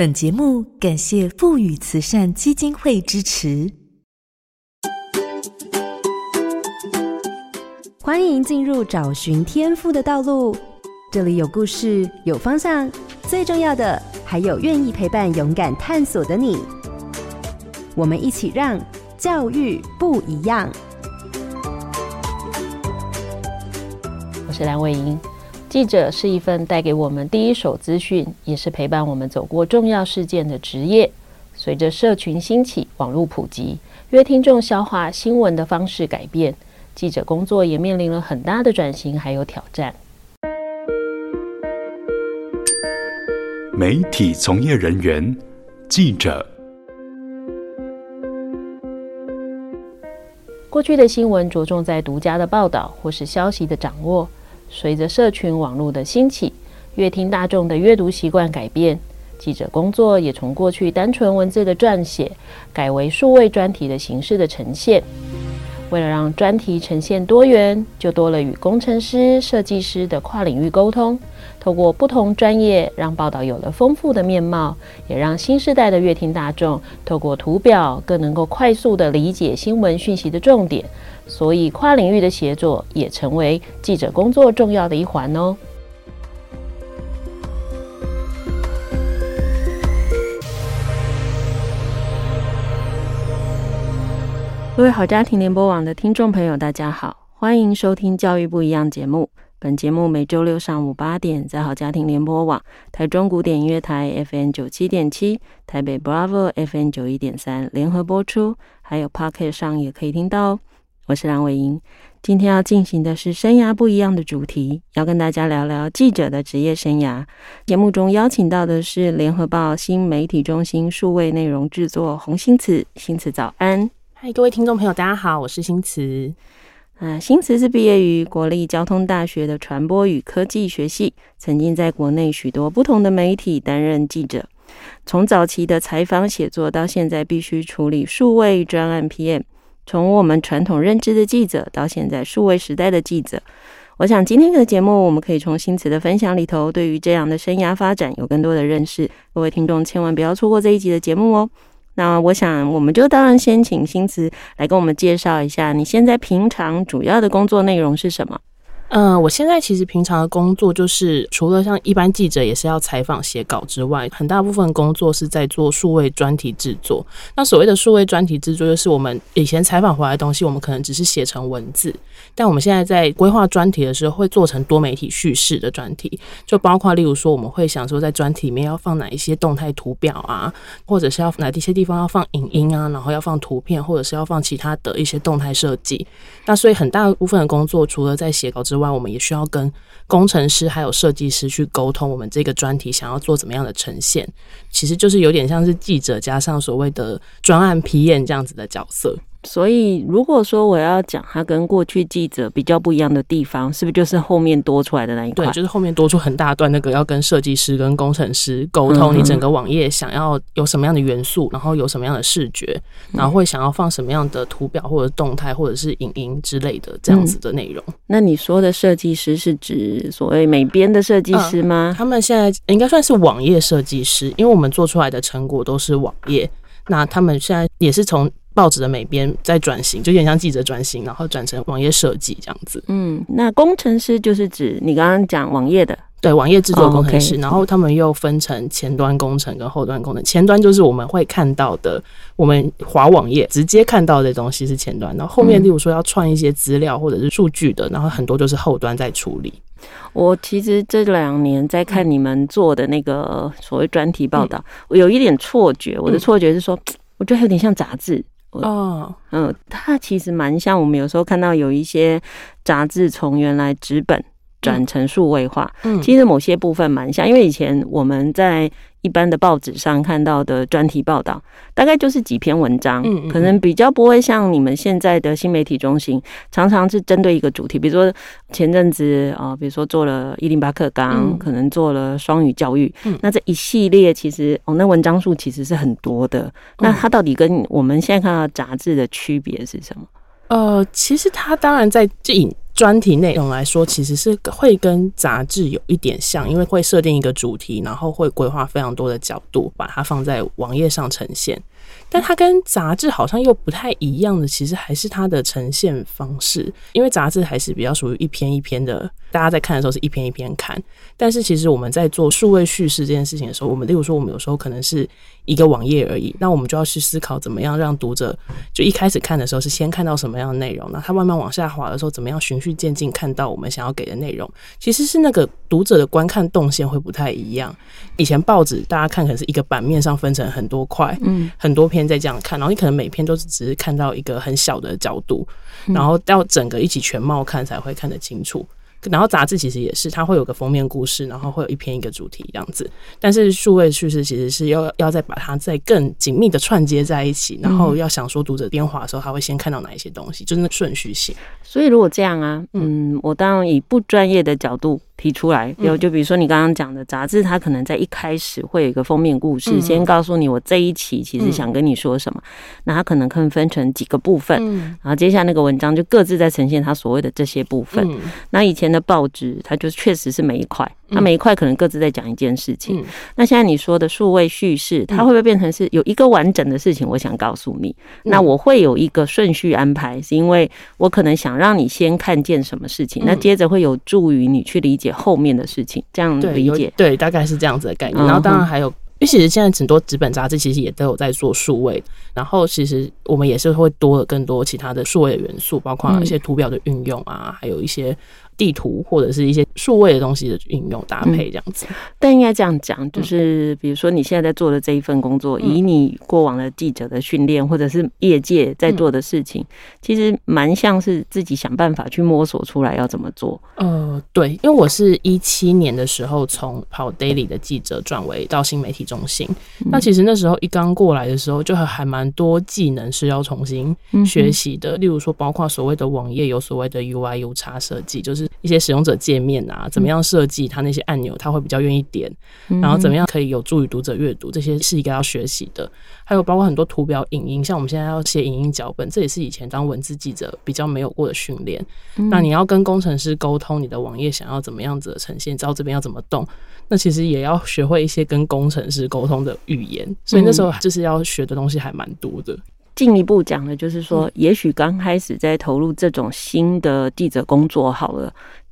本节目感谢富宇慈善基金会支持。欢迎进入找寻天赋的道路，这里有故事，有方向，最重要的还有愿意陪伴、勇敢探索的你。我们一起让教育不一样。我是蓝伟莹。记者是一份带给我们第一手资讯，也是陪伴我们走过重要事件的职业。随着社群兴起、网络普及，约听众消化新闻的方式改变，记者工作也面临了很大的转型还有挑战。媒体从业人员，记者。过去的新闻着重在独家的报道或是消息的掌握。随着社群网络的兴起，阅听大众的阅读习惯改变，记者工作也从过去单纯文字的撰写，改为数位专题的形式的呈现。为了让专题呈现多元，就多了与工程师、设计师的跨领域沟通，透过不同专业，让报道有了丰富的面貌，也让新时代的阅听大众透过图表，更能够快速地理解新闻讯息的重点。所以，跨领域的协作也成为记者工作重要的一环哦。各位好家庭联播网的听众朋友，大家好，欢迎收听《教育不一样》节目。本节目每周六上午八点在好家庭联播网、台中古典音乐台 FM 九七点七、台北 Bravo FM 九一点三联合播出，还有 Pocket 上也可以听到哦。我是梁伟莹，今天要进行的是生涯不一样的主题，要跟大家聊聊记者的职业生涯。节目中邀请到的是联合报新媒体中心数位内容制作洪欣慈，欣慈早安。嗨，各位听众朋友，大家好，我是欣慈。啊，新慈是毕业于国立交通大学的传播与科技学系，曾经在国内许多不同的媒体担任记者，从早期的采访写作，到现在必须处理数位专案 PM，从我们传统认知的记者，到现在数位时代的记者。我想今天的节目，我们可以从新慈的分享里头，对于这样的生涯发展有更多的认识。各位听众千万不要错过这一集的节目哦。那我想，我们就当然先请新慈来跟我们介绍一下，你现在平常主要的工作内容是什么？嗯、我现在其实平常的工作就是，除了像一般记者也是要采访写稿之外，很大部分工作是在做数位专题制作。那所谓的数位专题制作，就是我们以前采访回来的东西，我们可能只是写成文字，但我们现在在规划专题的时候，会做成多媒体叙事的专题，就包括例如说，我们会想说在专题里面要放哪一些动态图表啊，或者是要哪一些地方要放影音啊，然后要放图片，或者是要放其他的一些动态设计。那所以很大部分的工作，除了在写稿之外，外，我们也需要跟工程师还有设计师去沟通，我们这个专题想要做怎么样的呈现，其实就是有点像是记者加上所谓的专案批验这样子的角色。所以，如果说我要讲它跟过去记者比较不一样的地方，是不是就是后面多出来的那一块？对，就是后面多出很大段那个要跟设计师跟工程师沟通，你整个网页想要有什么样的元素，然后有什么样的视觉，然后会想要放什么样的图表或者动态或者是影音之类的这样子的内容。嗯。那你说的设计师是指所谓美编的设计师吗？嗯，他们现在应该算是网页设计师，因为我们做出来的成果都是网页。那他们现在也是从。报纸的美编在转型，就有点像记者转型，然后转成网页设计这样子。嗯，那工程师就是指你刚刚讲网页的，对，网页制作工程师。Oh. 然后他们又分成前端工程跟后端工程。前端就是我们会看到的，我们划网页直接看到的东西是前端。然后后面，例如说要串一些资料或者是数据的，然后很多就是后端在处理。我其实这两年在看你们做的那个所谓专题报道，嗯、我有一点错觉。我的错觉是说，嗯、我觉得有点像杂志。哦，嗯，它其实蛮像我们有时候看到有一些杂志从原来纸本转成数位化，嗯，其实某些部分蛮像，因为以前我们在。一般的报纸上看到的专题报道，大概就是几篇文章，嗯，可能比较不会像你们现在的新媒体中心，常常是针对一个主题，比如说前阵子啊，比如说做了一零八课纲，可能做了双语教育，嗯，那这一系列其实哦，那文章数其实是很多的，那它到底跟我们现在看到杂志的区别是什么？呃，其实它当然在这专题内容来说，其实是会跟杂志有一点像，因为会设定一个主题，然后会规划非常多的角度，把它放在网页上呈现。但它跟杂志好像又不太一样的，其实还是它的呈现方式，因为杂志还是比较属于一篇一篇的，大家在看的时候是一篇一篇看。但是其实我们在做数位叙事这件事情的时候，我们例如说我们有时候可能是一个网页而已，那我们就要去思考怎么样让读者就一开始看的时候是先看到什么样的内容，那他慢慢往下滑的时候，怎么样循序渐进看到我们想要给的内容，其实是那个读者的观看动线会不太一样。以前报纸大家看可能是一个版面上分成很多块，嗯，很多篇。在这样看，然后你可能每篇都是只是看到一个很小的角度，然后到整个一起全貌看才会看得清楚。然后杂志其实也是，它会有个封面故事，然后会有一篇一个主题这样子。但是数位叙事其实是要要再把它再更紧密的串接在一起，然后要想说读者变化的时候，他会先看到哪一些东西，就是那顺序性。所以如果这样啊，嗯，我当然以不专业的角度。提出来，有就比如说你刚刚讲的杂志，它可能在一开始会有一个封面故事，先告诉你我这一期其实想跟你说什么。那它可能可以分成几个部分，然后接下来那个文章就各自在呈现它所谓的这些部分。那以前的报纸，它就确实是每一块，它每一块可能各自在讲一件事情。那现在你说的数位叙事，它会不会变成是有一个完整的事情？我想告诉你，那我会有一个顺序安排，是因为我可能想让你先看见什么事情，那接着会有助于你去理解。后面的事情，这样理解对，对，大概是这样子的概念。然后当然还有，因为其实现在很多纸本杂志其实也都有在做数位，然后其实我们也是会多了更多其他的数位的元素，包括一些图表的运用啊，还有一些。地图或者是一些数位的东西的应用搭配这样子，嗯、但应该这样讲，就是比如说你现在在做的这一份工作，嗯、以你过往的记者的训练，或者是业界在做的事情，嗯、其实蛮像是自己想办法去摸索出来要怎么做。呃，对，因为我是一七年的时候从跑 Daily 的记者转为到新媒体中心，嗯、那其实那时候一刚过来的时候，就还蛮多技能是要重新学习的，嗯、例如说包括所谓的网页有所谓的 UI U 叉设计，就是。一些使用者界面啊，怎么样设计它那些按钮，他会比较愿意点，然后怎么样可以有助于读者阅读，这些是一个要学习的。还有包括很多图表、影音，像我们现在要写影音脚本，这也是以前当文字记者比较没有过的训练。那你要跟工程师沟通，你的网页想要怎么样子的呈现，知道这边要怎么动，那其实也要学会一些跟工程师沟通的语言。所以那时候就是要学的东西还蛮多的。进一步讲的就是说，也许刚开始在投入这种新的记者工作好了，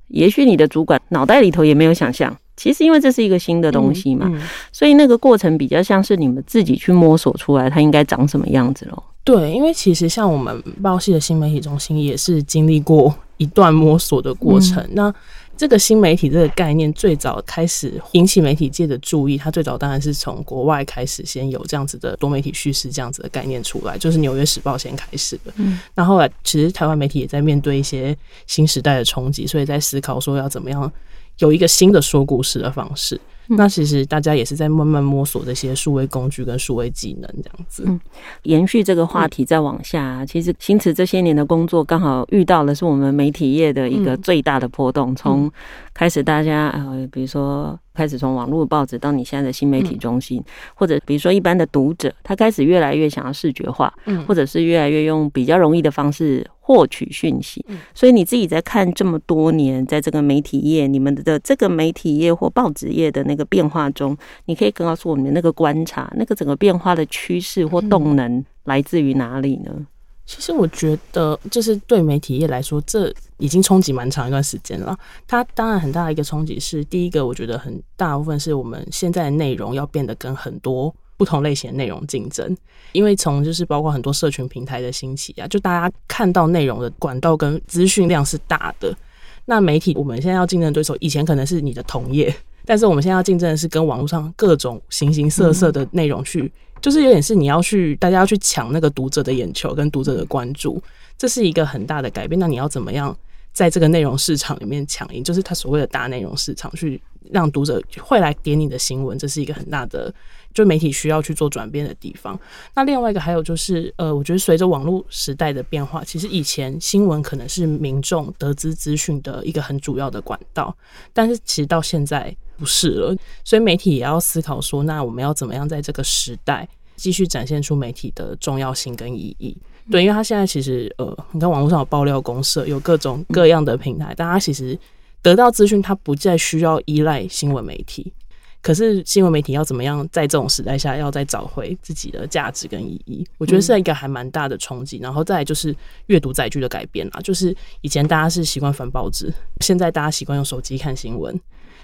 也许你的主管脑袋里头也没有想象，其实因为这是一个新的东西嘛，所以那个过程比较像是你们自己去摸索出来它应该长什么样子喽。对，因为其实像我们报系的新媒体中心也是经历过一段摸索的过程，那。这个新媒体这个概念最早开始引起媒体界的注意，它最早当然是从国外开始先有这样子的多媒体叙事这样子的概念出来，就是《纽约时报》先开始的。嗯，那后来其实台湾媒体也在面对一些新时代的冲击，所以在思考说要怎么样有一个新的说故事的方式。那其实大家也是在慢慢摸索这些数位工具跟数位技能这样子。嗯，延续这个话题再往下，其实新慈这些年的工作刚好遇到了是我们媒体业的一个最大的波动，从开始大家呃，比如说。开始从网络报纸到你现在的新媒体中心，或者比如说一般的读者，他开始越来越想要视觉化，或者是越来越用比较容易的方式获取讯息。所以你自己在看这么多年，在这个媒体业，你们的这个媒体业或报纸业的那个变化中，你可以告诉我们那个观察，那个整个变化的趋势或动能来自于哪里呢？其实我觉得，就是对媒体业来说，这已经冲击蛮长一段时间了。它当然很大的一个冲击是，第一个，我觉得很大部分是我们现在的内容要变得跟很多不同类型的内容竞争，因为从就是包括很多社群平台的兴起啊，就大家看到内容的管道跟资讯量是大的。那媒体我们现在要竞争对手，以前可能是你的同业，但是我们现在要竞争的是跟网络上各种形形色色的内容去。就是有点是你要去，大家要去抢那个读者的眼球跟读者的关注，这是一个很大的改变。那你要怎么样在这个内容市场里面抢赢？就是他所谓的大内容市场，去让读者会来点你的新闻，这是一个很大的，就媒体需要去做转变的地方。那另外一个还有就是，呃，我觉得随着网络时代的变化，其实以前新闻可能是民众得知资讯的一个很主要的管道，但是其实到现在。不是了，所以媒体也要思考说，那我们要怎么样在这个时代继续展现出媒体的重要性跟意义？对，因为他现在其实呃，你看网络上有爆料公社，有各种各样的平台，大家其实得到资讯，他不再需要依赖新闻媒体。可是新闻媒体要怎么样在这种时代下，要再找回自己的价值跟意义？我觉得是一个还蛮大的冲击。然后再来就是阅读载具的改变啦，就是以前大家是习惯翻报纸，现在大家习惯用手机看新闻。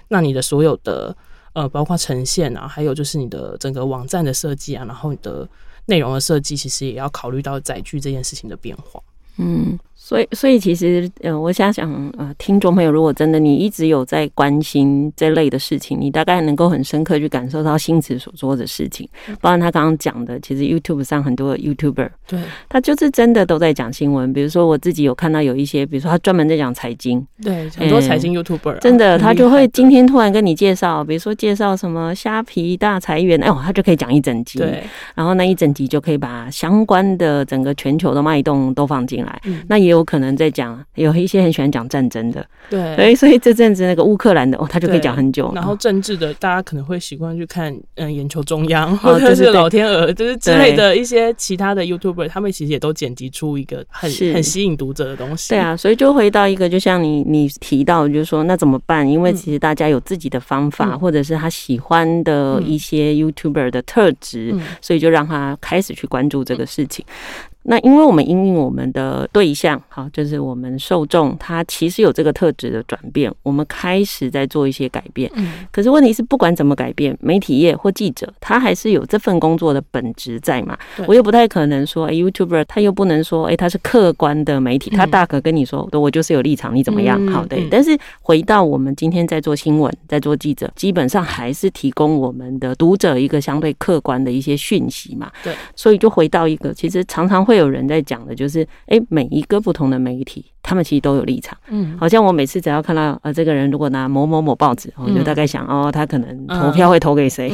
那你的所有的呃，包括呈现啊，还有就是你的整个网站的设计啊，然后你的内容的设计，其实也要考虑到载具这件事情的变化。嗯。所以，所以其实，呃，我想想，呃，听众朋友，如果真的你一直有在关心这类的事情，你大概能够很深刻去感受到新慈所做的事情。包括他刚刚讲的，其实 YouTube 上很多 YouTuber，对，他就是真的都在讲新闻。比如说，我自己有看到有一些，比如说他专门在讲财经，对，很多财经 YouTuber，啊，真的，他就会今天突然跟你介绍，比如说介绍什么虾皮大裁员，哎呦，他就可以讲一整集，对，然后那一整集就可以把相关的整个全球的脉动都放进来，嗯，那也有可能在讲。有一些很喜欢讲战争的，对，所以所以这阵子那个乌克兰的哦，他就可以讲很久。然后政治的，大家可能会习惯去看，嗯，眼球中央或者是老天鹅，就是之类的一些其他的 YouTuber，他们其实也都剪辑出一个很很吸引读者的东西。对啊，所以就回到一个，就像你你提到，就是说那怎么办？因为其实大家有自己的方法，嗯、或者是他喜欢的一些 YouTuber 的特质，嗯、所以就让他开始去关注这个事情。那因为我们因应我们的对象，好，就是我们受众，他其实有这个特质的转变，我们开始在做一些改变。嗯，可是问题是，不管怎么改变，媒体业或记者，他还是有这份工作的本质在嘛。我又不太可能说，哎，YouTuber 他又不能说，哎，他是客观的媒体，他大可跟你说，我就是有立场，你怎么样？好的。但是回到我们今天在做新闻，在做记者，基本上还是提供我们的读者一个相对客观的一些讯息嘛。对，所以就回到一个，其实常常会。会有人在讲的，就是哎，每一个不同的媒体，他们其实都有立场。嗯，好像我每次只要看到呃，这个人如果拿某某某报纸，我就大概想哦，他可能投票会投给谁，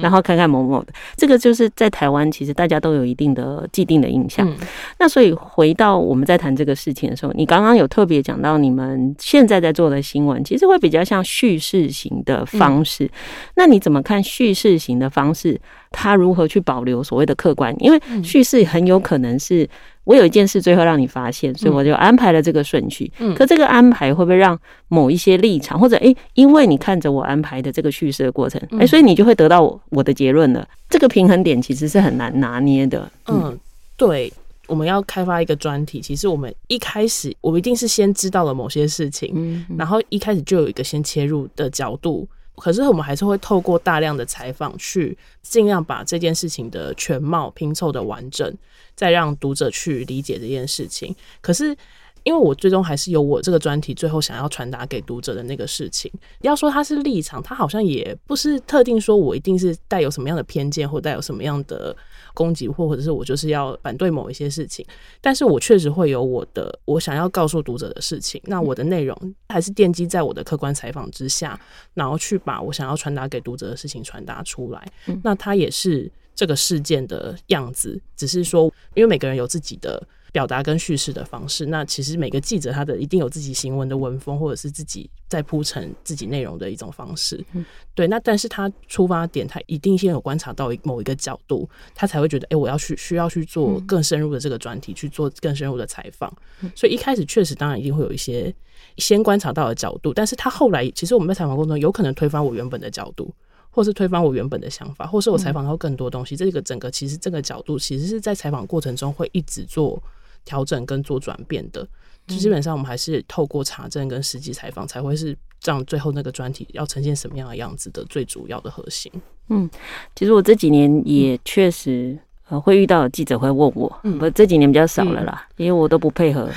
然后看看某某的。这个就是在台湾，其实大家都有一定的既定的印象。那所以回到我们在谈这个事情的时候，你刚刚有特别讲到你们现在在做的新闻，其实会比较像叙事型的方式。那你怎么看叙事型的方式？他如何去保留所谓的客观？因为叙事很有可能是我有一件事最后让你发现，所以我就安排了这个顺序。嗯，可这个安排会不会让某一些立场，或者诶，因为你看着我安排的这个叙事的过程，诶，所以你就会得到我我的结论了。这个平衡点其实是很难拿捏的。嗯，对，我们要开发一个专题，其实我们一开始我们一定是先知道了某些事情，嗯，然后一开始就有一个先切入的角度。可是我们还是会透过大量的采访，去尽量把这件事情的全貌拼凑的完整，再让读者去理解这件事情。可是，因为我最终还是有我这个专题最后想要传达给读者的那个事情。要说它是立场，它好像也不是特定说我一定是带有什么样的偏见，或带有什么样的。攻击或或者是我就是要反对某一些事情，但是我确实会有我的我想要告诉读者的事情。那我的内容还是奠基在我的客观采访之下，然后去把我想要传达给读者的事情传达出来。那它也是这个事件的样子，只是说因为每个人有自己的。表达跟叙事的方式，那其实每个记者他的一定有自己行文的文风，或者是自己在铺陈自己内容的一种方式。嗯，对。那但是他出发点，他一定先有观察到某一个角度，他才会觉得，哎、欸，我要去需要去做更深入的这个专题，去做更深入的采访。所以一开始确实当然一定会有一些先观察到的角度，但是他后来其实我们在采访过程中有可能推翻我原本的角度，或是推翻我原本的想法，或是我采访到更多东西。这个整个其实这个角度其实是在采访过程中会一直做。调整跟做转变的，就基本上我们还是透过查证跟实际采访，才会是让最后那个专题要呈现什么样的样子的最主要的核心。嗯，其实我这几年也确实呃会遇到记者会问我，嗯，我这几年比较少了啦，嗯、因为我都不配合，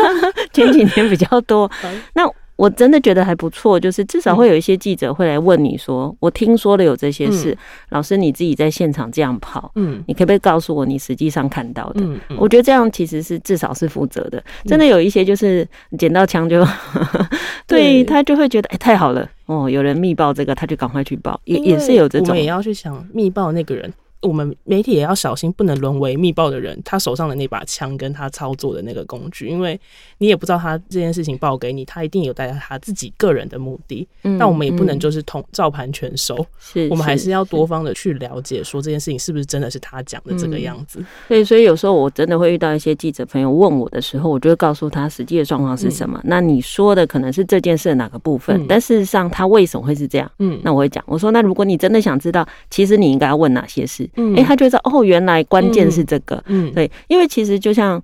前几年比较多。那。我真的觉得还不错，就是至少会有一些记者会来问你说：“嗯、我听说了有这些事，嗯、老师你自己在现场这样跑，嗯，你可不可以告诉我你实际上看到的？”我觉得这样其实是至少是负责的。真的有一些就是捡到枪就，嗯、对他就会觉得哎、欸、太好了哦，有人密报这个，他就赶快去报，也也是有这种。我们也要去想密报那个人我们媒体也要小心，不能沦为密报的人他手上的那把枪跟他操作的那个工具，因为你也不知道他这件事情报给你，他一定有带着他自己个人的目的。嗯，那我们也不能就是同照盘全收，是，我们还是要多方的去了解，说这件事情是不是真的是他讲的这个样子。对，所以有时候我真的会遇到一些记者朋友问我的时候，我就会告诉他实际的状况是什么。嗯、那你说的可能是这件事的哪个部分，嗯、但事实上他为什么会是这样？嗯，那我会讲，我说那如果你真的想知道，其实你应该要问哪些事？嗯，哎、欸，他就知道哦，原来关键是这个。嗯，对，因为其实就像，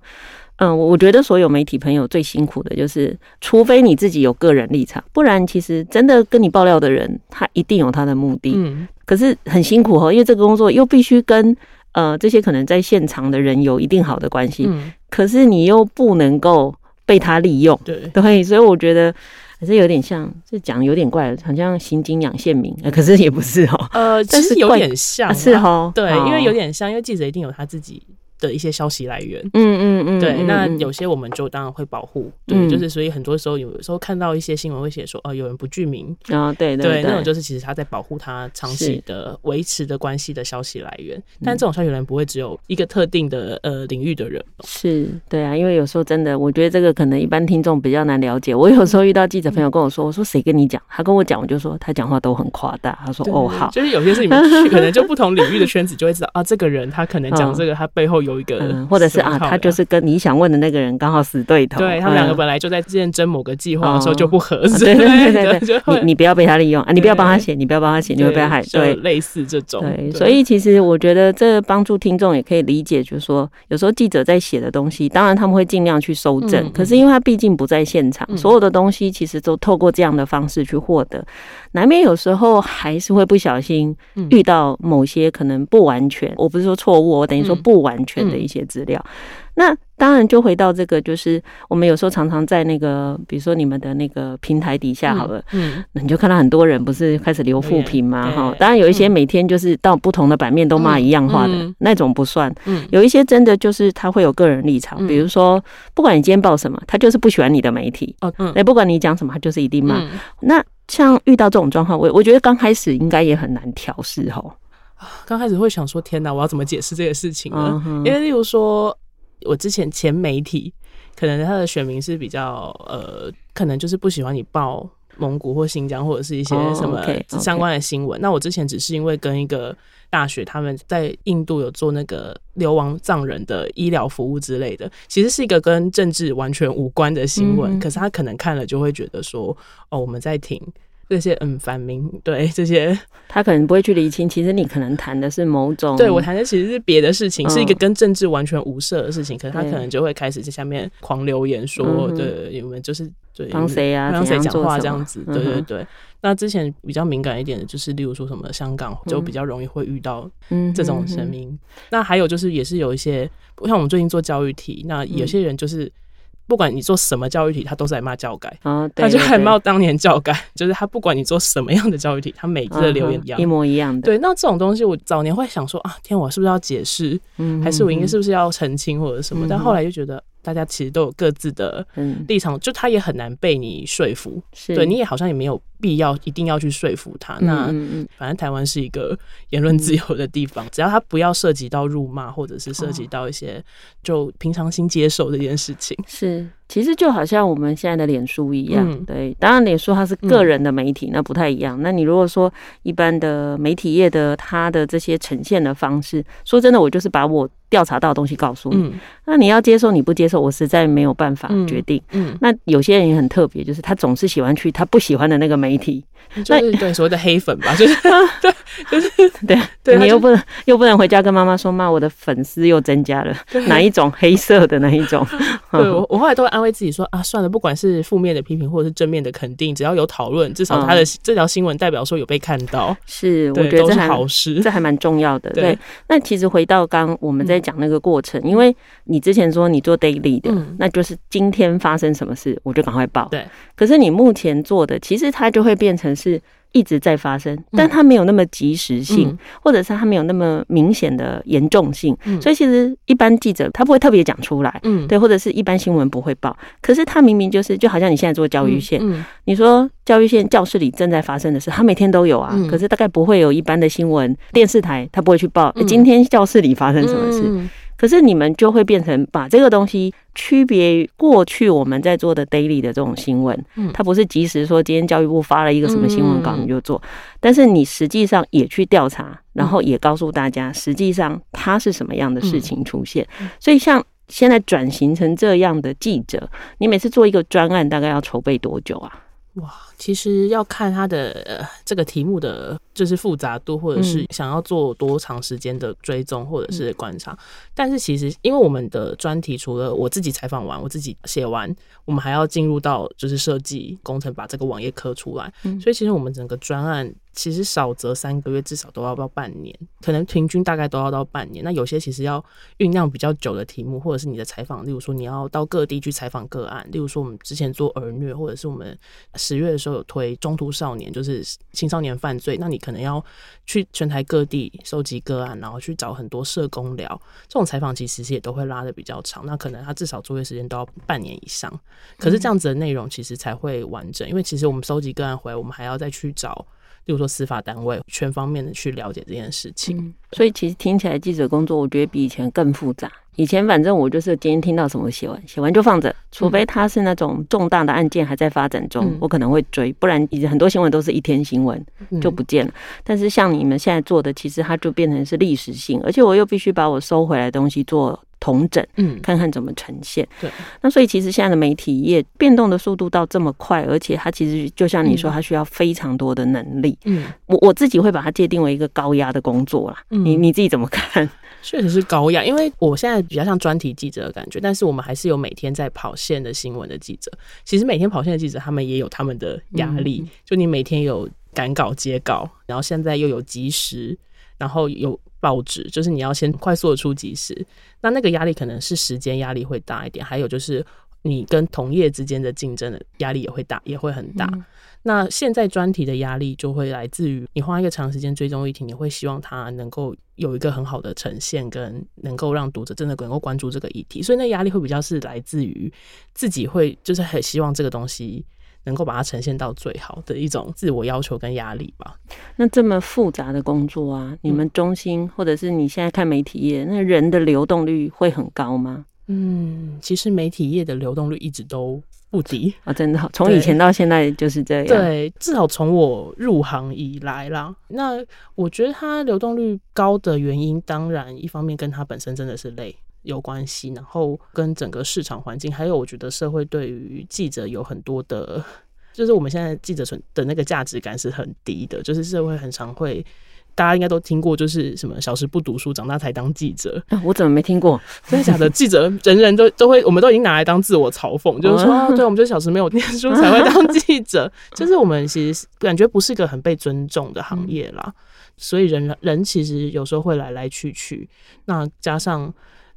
嗯，我觉得所有媒体朋友最辛苦的就是，除非你自己有个人立场，不然其实真的跟你爆料的人，他一定有他的目的。嗯，可是很辛苦哦，因为这个工作又必须跟呃这些可能在现场的人有一定好的关系。嗯，可是你又不能够被他利用。对对，所以我觉得。还是有点像，这讲有点怪，好像刑警养线民，可是也不是哦。呃，其实有点像，是哦，对，因为有点像，因为记者一定有他自己。的一些消息来源，嗯嗯嗯，对，那有些我们就当然会保护，对，就是所以很多时候有时候看到一些新闻会写说，哦，有人不具名啊，对对，那种就是其实他在保护他长期的维持的关系的消息来源，但这种消息来源不会只有一个特定的呃领域的人，是对啊，因为有时候真的，我觉得这个可能一般听众比较难了解。我有时候遇到记者朋友跟我说，我说谁跟你讲？他跟我讲，我就说他讲话都很夸大。他说哦好，就是有些事情可能就不同领域的圈子就会知道啊，这个人他可能讲这个，他背后有一个或者。是啊，他就是跟你想问的那个人刚好死对头。对，他们两个本来就在认真某个计划的时候就不合适。对对对对，你你不要被他利用啊！你不要帮他写，你不要帮他写，你会被他害。对，类似这种。对，所以其实我觉得这帮助听众也可以理解，就是说有时候记者在写的东西，当然他们会尽量去收证，可是因为他毕竟不在现场，所有的东西其实都透过这样的方式去获得，难免有时候还是会不小心遇到某些可能不完全，我不是说错误，我等于说不完全的一些资料。那当然就回到这个，就是我们有时候常常在那个，比如说你们的那个平台底下好了，嗯，那你就看到很多人不是开始留负评吗？哈，当然有一些每天就是到不同的版面都骂一样话的那种不算，嗯，有一些真的就是他会有个人立场，比如说不管你今天报什么，他就是不喜欢你的媒体，哦，嗯，不管你讲什么，他就是一定骂。那像遇到这种状况，我我觉得刚开始应该也很难调适哈。刚开始会想说，天哪，我要怎么解释这个事情呢？因为例如说。我之前前媒体可能他的选民是比较呃，可能就是不喜欢你报蒙古或新疆或者是一些什么相关的新闻。Oh, okay, okay. 那我之前只是因为跟一个大学他们在印度有做那个流亡藏人的医疗服务之类的，其实是一个跟政治完全无关的新闻。嗯、可是他可能看了就会觉得说，哦，我们在听。这些嗯，反民对这些，他可能不会去厘清。其实你可能谈的是某种，对我谈的其实是别的事情，是一个跟政治完全无涉的事情。可是他可能就会开始在下面狂留言说，对，你们就是对帮谁啊，帮谁讲话这样子。对对对。那之前比较敏感一点的，就是例如说什么香港，就比较容易会遇到这种声音。那还有就是，也是有一些，像我们最近做教育题，那有些人就是。不管你做什么教育体，他都是来骂教改，啊、对对对，他就还骂当年教改，就是他不管你做什么样的教育体，他每次的留言一样，嗯、一模一样的。对，那这种东西，我早年会想说啊，天，我是不是要解释，还是我应该是不是要澄清或者什么？嗯、但后来就觉得。大家其实都有各自的立场，就他也很难被你说服，对，你也好像也没有必要一定要去说服他。那反正台湾是一个言论自由的地方，只要他不要涉及到辱骂，或者是涉及到一些就平常心接受这件事情。是，其实就好像我们现在的脸书一样，对，当然脸书它是个人的媒体，那不太一样。那你如果说一般的媒体业的它的这些呈现的方式，说真的，我就是把我。调查到的东西告诉你，嗯、那你要接受，你不接受，我实在没有办法决定。嗯，嗯，那有些人也很特别，就是他总是喜欢去他不喜欢的那个媒体。就是对所谓的黑粉吧，就是 对，就是对对，你又不能又不能回家跟妈妈说，妈，我的粉丝又增加了，哪一种黑色的那一种？对，我我后来都会安慰自己说啊，算了，不管是负面的批评或者是正面的肯定，只要有讨论，至少他的这条新闻代表说有被看到，是我觉得这是好事，这还蛮重要的。对，那其实回到刚我们在讲那个过程，因为你之前说你做 daily 的，那就是今天发生什么事我就赶快报。对，可是你目前做的，其实它就会变成。是一直在发生，但它没有那么及时性，嗯、或者是它没有那么明显的严重性，嗯、所以其实一般记者他不会特别讲出来，嗯，对，或者是一般新闻不会报。可是他明明就是，就好像你现在做教育线，你说教育线教室里正在发生的事，他每天都有啊，嗯、可是大概不会有一般的新闻电视台他不会去报，今天教室里发生什么事。可是你们就会变成把这个东西区别于过去我们在做的 daily 的这种新闻，嗯，它不是及时说今天教育部发了一个什么新闻稿你就做，但是你实际上也去调查，然后也告诉大家实际上它是什么样的事情出现。所以像现在转型成这样的记者，你每次做一个专案大概要筹备多久啊？哇，其实要看它的呃这个题目的。就是复杂度，或者是想要做多长时间的追踪，或者是观察。嗯、但是其实，因为我们的专题除了我自己采访完，我自己写完，我们还要进入到就是设计工程，把这个网页刻出来。嗯、所以其实我们整个专案其实少则三个月，至少都要到半年，可能平均大概都要到半年。那有些其实要酝酿比较久的题目，或者是你的采访，例如说你要到各地去采访个案，例如说我们之前做儿虐，或者是我们十月的时候有推中途少年，就是青少年犯罪，那你。可能要去全台各地收集个案，然后去找很多社工聊。这种采访其实也都会拉得比较长，那可能他至少作业时间都要半年以上。可是这样子的内容其实才会完整，因为其实我们收集个案回来，我们还要再去找，例如说司法单位全方面的去了解这件事情。所以其实听起来记者工作，我觉得比以前更复杂。以前反正我就是今天听到什么写完，写完就放着，除非它是那种重大的案件还在发展中，嗯、我可能会追，不然很多新闻都是一天新闻就不见了。嗯、但是像你们现在做的，其实它就变成是历史性，而且我又必须把我收回来的东西做同整，嗯，看看怎么呈现。对，那所以其实现在的媒体业变动的速度到这么快，而且它其实就像你说，它需要非常多的能力。嗯，我我自己会把它界定为一个高压的工作啦。嗯，你你自己怎么看？确实是高压，因为我现在比较像专题记者的感觉，但是我们还是有每天在跑线的新闻的记者。其实每天跑线的记者，他们也有他们的压力。嗯、就你每天有赶稿、接稿，然后现在又有即时，然后有报纸，就是你要先快速的出即时。那那个压力可能是时间压力会大一点，还有就是你跟同业之间的竞争的压力也会大，也会很大。嗯那现在专题的压力就会来自于你花一个长时间追踪议题，你会希望它能够有一个很好的呈现，跟能够让读者真的能够关注这个议题，所以那压力会比较是来自于自己会就是很希望这个东西能够把它呈现到最好的一种自我要求跟压力吧。那这么复杂的工作啊，你们中心或者是你现在看媒体业，那人的流动率会很高吗？嗯，其实媒体业的流动率一直都不低啊，真的好，从以前到现在就是这样。对，至少从我入行以来啦，那我觉得它流动率高的原因，当然一方面跟它本身真的是累有关系，然后跟整个市场环境，还有我觉得社会对于记者有很多的，就是我们现在记者存的那个价值感是很低的，就是社会很常会。大家应该都听过，就是什么小时不读书，长大才当记者。啊、我怎么没听过？真的假的？记者人人 都都会，我们都已经拿来当自我嘲讽，就是说，啊、对，我们就小时没有念书才会当记者。就是我们其实感觉不是一个很被尊重的行业啦，所以人人其实有时候会来来去去。那加上。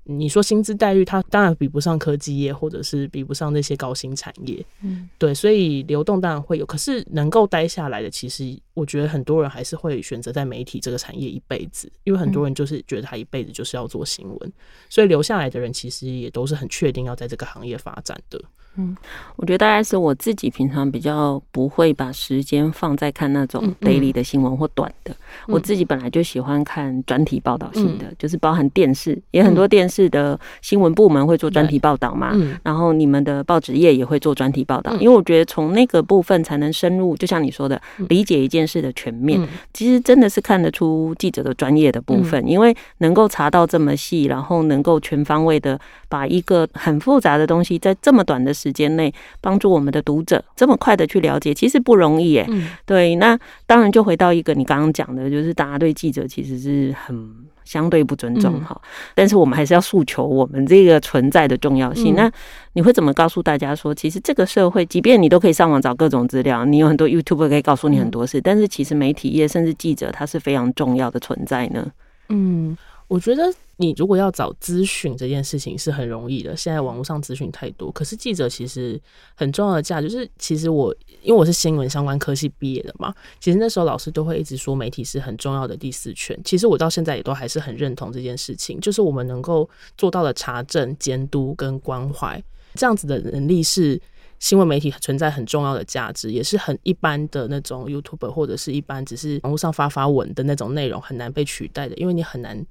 你说薪资待遇，它当然比不上科技业，或者是比不上那些高薪产业，嗯，对，所以流动当然会有，可是能够待下来的，其实我觉得很多人还是会选择在媒体这个产业一辈子，因为很多人就是觉得他一辈子就是要做新闻，嗯，所以留下来的人其实也都是很确定要在这个行业发展的。嗯，我觉得大概是我自己平常比较不会把时间放在看那种 daily 的新闻或短的。嗯。嗯、我自己本来就喜欢看专题报道性的，嗯、就是包含电视，也很多电视的新闻部门会做专题报道嘛。嗯、然后你们的报纸业也会做专题报道，嗯、因为我觉得从那个部分才能深入，就像你说的，理解一件事的全面。嗯、其实真的是看得出记者的专业的部分，嗯、因为能够查到这么细，然后能够全方位的把一个很复杂的东西在这么短的时间内帮助我们的读者这么快的去了解，其实不容易耶。嗯、对，那当然就回到一个你刚刚讲的，就是大家对记者其实是很相对不尊重哈。嗯、但是我们还是要诉求我们这个存在的重要性。嗯、那你会怎么告诉大家说，其实这个社会，即便你都可以上网找各种资料，你有很多 YouTube 可以告诉你很多事，嗯、但是其实媒体业甚至记者他是非常重要的存在呢？嗯，我觉得。你如果要找资讯这件事情是很容易的，现在网络上资讯太多。可是记者其实很重要的价值就是，其实我因为我是新闻相关科系毕业的嘛，其实那时候老师都会一直说媒体是很重要的第四权。其实我到现在也都还是很认同这件事情，就是我们能够做到的查证、监督跟关怀这样子的能力是新闻媒体存在很重要的价值，也是很一般的那种 YouTube 或者是一般只是网络上发发文的那种内容很难被取代的，因为你很难。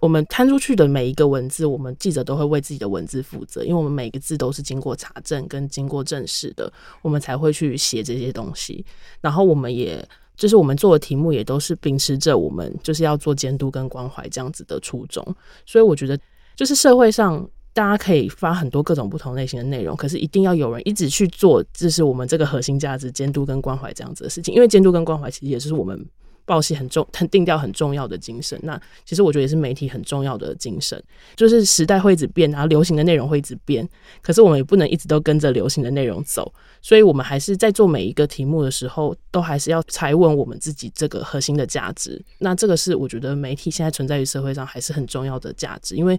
我们摊出去的每一个文字，我们记者都会为自己的文字负责，因为我们每个字都是经过查证跟经过证实的，我们才会去写这些东西。然后我们也就是我们做的题目也都是秉持着我们就是要做监督跟关怀这样子的初衷。所以我觉得，就是社会上大家可以发很多各种不同类型的内容，可是一定要有人一直去做，这是我们这个核心价值——监督跟关怀这样子的事情。因为监督跟关怀其实也是我们。报系很重，很定调很重要的精神。那其实我觉得也是媒体很重要的精神，就是时代会一直变，然后流行的内容会一直变。可是我们也不能一直都跟着流行的内容走，所以我们还是在做每一个题目的时候，都还是要踩稳我们自己这个核心的价值。那这个是我觉得媒体现在存在于社会上还是很重要的价值，因为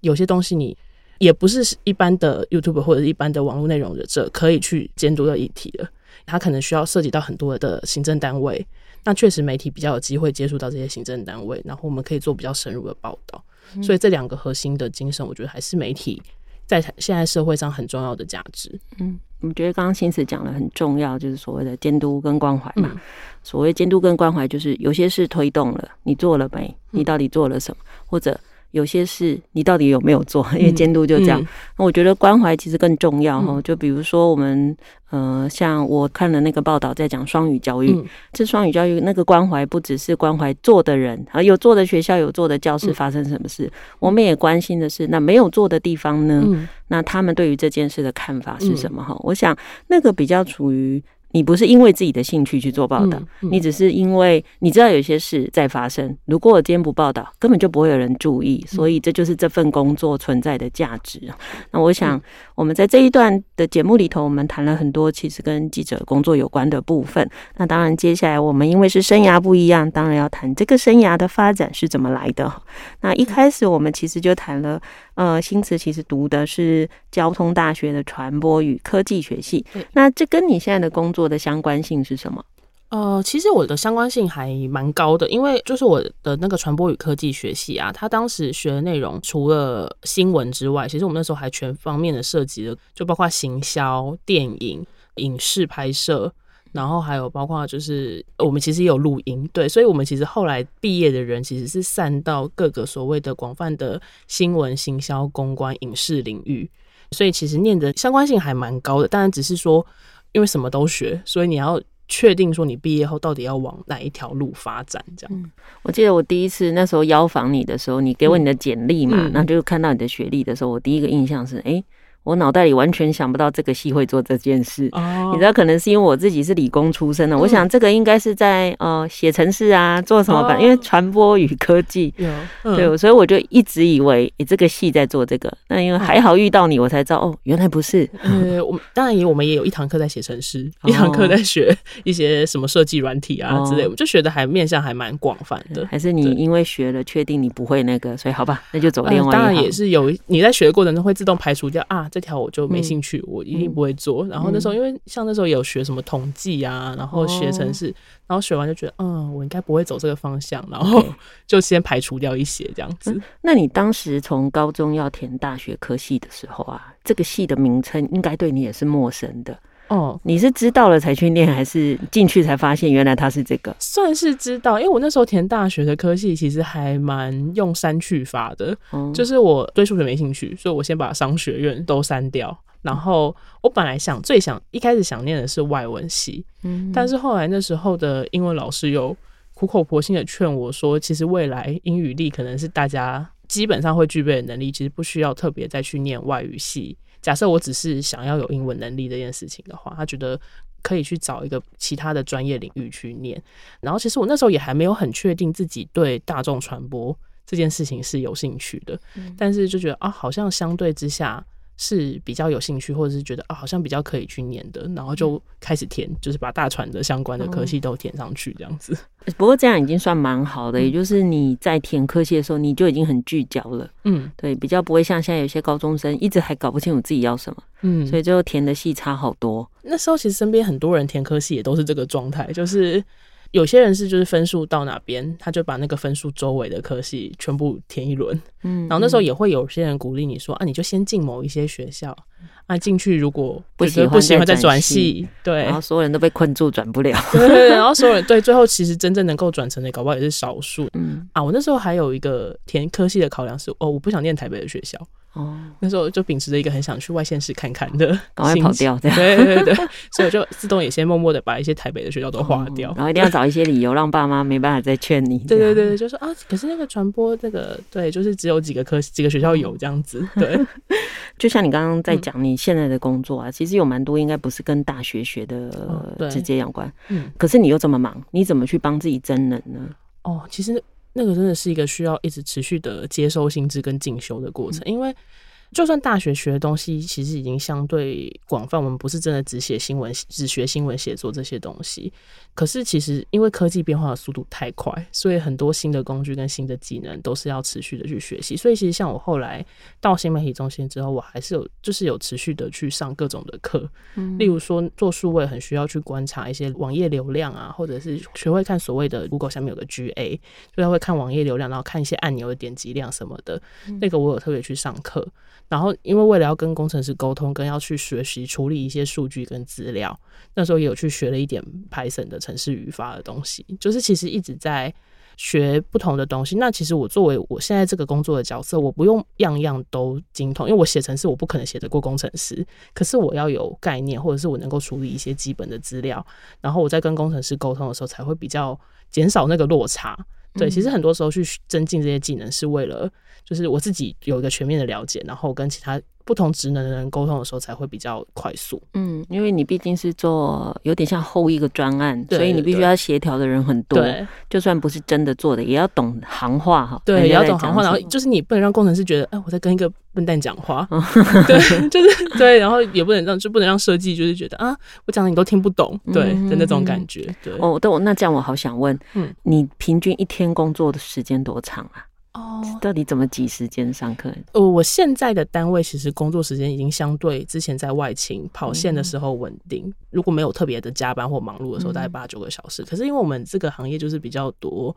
有些东西你也不是一般的 YouTube 或者一般的网络内容者可以去监督的议题的，它可能需要涉及到很多的行政单位。那确实，媒体比较有机会接触到这些行政单位，然后我们可以做比较深入的报道。嗯、所以这两个核心的精神，我觉得还是媒体在现在社会上很重要的价值。嗯，我觉得刚刚新慈讲的很重要，就是所谓的监督跟关怀嘛。嗯、所谓监督跟关怀，就是有些事推动了，你做了没？你到底做了什么？嗯、或者？有些事你到底有没有做？因为监督就这样。那、嗯嗯、我觉得关怀其实更重要哈。就比如说我们呃，像我看了那个报道，在讲双语教育。嗯、这双语教育那个关怀不只是关怀做的人啊，有做的学校有做的教室发生什么事，嗯、我们也关心的是那没有做的地方呢？嗯、那他们对于这件事的看法是什么？哈、嗯，我想那个比较处于。你不是因为自己的兴趣去做报道，你只是因为你知道有些事在发生。如果我今天不报道，根本就不会有人注意，所以这就是这份工作存在的价值。嗯、那我想，我们在这一段的节目里头，我们谈了很多其实跟记者工作有关的部分。那当然，接下来我们因为是生涯不一样，当然要谈这个生涯的发展是怎么来的。那一开始我们其实就谈了。呃，新慈其实读的是交通大学的传播与科技学系，那这跟你现在的工作的相关性是什么？呃，其实我的相关性还蛮高的，因为就是我的那个传播与科技学系啊，他当时学的内容除了新闻之外，其实我们那时候还全方面的涉及了，就包括行销、电影、影视拍摄。然后还有包括就是我们其实也有录音，对，所以我们其实后来毕业的人其实是散到各个所谓的广泛的新闻、行销、公关、影视领域，所以其实念的相关性还蛮高的。当然只是说，因为什么都学，所以你要确定说你毕业后到底要往哪一条路发展。这样，嗯，我记得我第一次那时候邀访你的时候，你给我你的简历嘛，那、嗯、就看到你的学历的时候，我第一个印象是，哎。我脑袋里完全想不到这个系会做这件事，oh. 你知道，可能是因为我自己是理工出身的。嗯、我想这个应该是在呃写程式啊，做什么吧？Oh. 因为传播与科技.对，嗯、所以我就一直以为诶这个系在做这个。那因为还好遇到你，我才知道哦，原来不是。呃，我们当然也我们也有一堂课在写程式，oh. 一堂课在学一些什么设计软体啊之类，我、oh. 就学的还面向还蛮广泛的。还是你因为学了确定你不会那个，所以好吧，那就走另外一、呃。当然也是有你在学的过程中会自动排除掉啊。这条我就没兴趣，嗯、我一定不会做。然后那时候，因为像那时候有学什么统计啊，然后学城市，然后学完就觉得，嗯，我应该不会走这个方向，然后 就先排除掉一些这样子。嗯、那你当时从高中要填大学科系的时候啊，这个系的名称应该对你也是陌生的。哦，你是知道了才去念，还是进去才发现原来他是这个？算是知道，因为我那时候填大学的科系其实还蛮用删去法的，嗯、就是我对数学没兴趣，所以我先把商学院都删掉。然后我本来想最想一开始想念的是外文系，嗯，但是后来那时候的英文老师有苦口婆心的劝我说，其实未来英语力可能是大家基本上会具备的能力，其实不需要特别再去念外语系。假设我只是想要有英文能力这件事情的话，他觉得可以去找一个其他的专业领域去念。然后其实我那时候也还没有很确定自己对大众传播这件事情是有兴趣的，嗯、但是就觉得啊，好像相对之下是比较有兴趣，或者是觉得啊，好像比较可以去念的，然后就开始填，就是把大船的相关的科系都填上去，这样子。不过这样已经算蛮好的，也就是你在填科系的时候，你就已经很聚焦了。嗯，对，比较不会像现在有些高中生一直还搞不清楚自己要什么。嗯，所以最后填的系差好多。那时候其实身边很多人填科系也都是这个状态，就是。有些人是就是分数到哪边，他就把那个分数周围的科系全部填一轮。嗯，然后那时候也会有些人鼓励你说啊，你就先进某一些学校啊，进去如果不喜欢不喜欢再转系，对，然后所有人都被困住转不了。对，然后所有人对最后其实真正能够转成的，搞不好也是少数。嗯啊，我那时候还有一个填科系的考量是哦，我不想念台北的学校。哦，那时候就秉持着一个很想去外县市看看的，赶快跑掉，对对对对，所以我就自动也先默默的把一些台北的学校都划掉，然后一定要找一些理由让爸妈没办法再劝你。对对对，就说啊，可是那个传播这个，对，就是只有几个科 几个学校有这样子。对，就像你刚刚在讲你现在的工作啊，其实有蛮多应该不是跟大学学的直接有关，嗯，可是你又这么忙，你怎么去帮自己增能呢？哦，其实。那个真的是一个需要一直持续的接收新知跟进修的过程，因为。就算大学学的东西其实已经相对广泛，我们不是真的只写新闻、只学新闻写作这些东西。可是其实因为科技变化的速度太快，所以很多新的工具跟新的技能都是要持续的去学习。所以其实像我后来到新媒体中心之后，我还是有就是有持续的去上各种的课。嗯，例如说做数位很需要去观察一些网页流量啊，或者是学会看所谓的 Google 下面有个 GA，就要会看网页流量，然后看一些按钮的点击量什么的。那个我有特别去上课。然后，因为为了要跟工程师沟通，跟要去学习处理一些数据跟资料，那时候也有去学了一点 Python 的程式语法的东西。就是其实一直在学不同的东西。那其实我作为我现在这个工作的角色，我不用样样都精通，因为我写程式我不可能写得过工程师。可是我要有概念，或者是我能够处理一些基本的资料，然后我在跟工程师沟通的时候，才会比较减少那个落差。对，其实很多时候去增进这些技能，是为了就是我自己有一个全面的了解，然后跟其他不同职能的人沟通的时候，才会比较快速。嗯，因为你毕竟是做有点像后一个专案，所以你必须要协调的人很多。对，就算不是真的做的，也要懂行话哈。对，也要懂行话，然后就是你不能让工程师觉得，哎，我在跟一个笨蛋讲话。对，就是对，然后也不能让就不能让设计就是觉得啊，我讲的你都听不懂，对的那种感觉。对，哦，对，那这样我好想问，嗯，你平均一天工作的时间多长啊？哦，到底怎么挤时间上课？呃，我现在的单位其实工作时间已经相对之前在外勤跑线的时候稳定。嗯、如果没有特别的加班或忙碌的时候，大概八九个小时。嗯、可是因为我们这个行业就是比较多，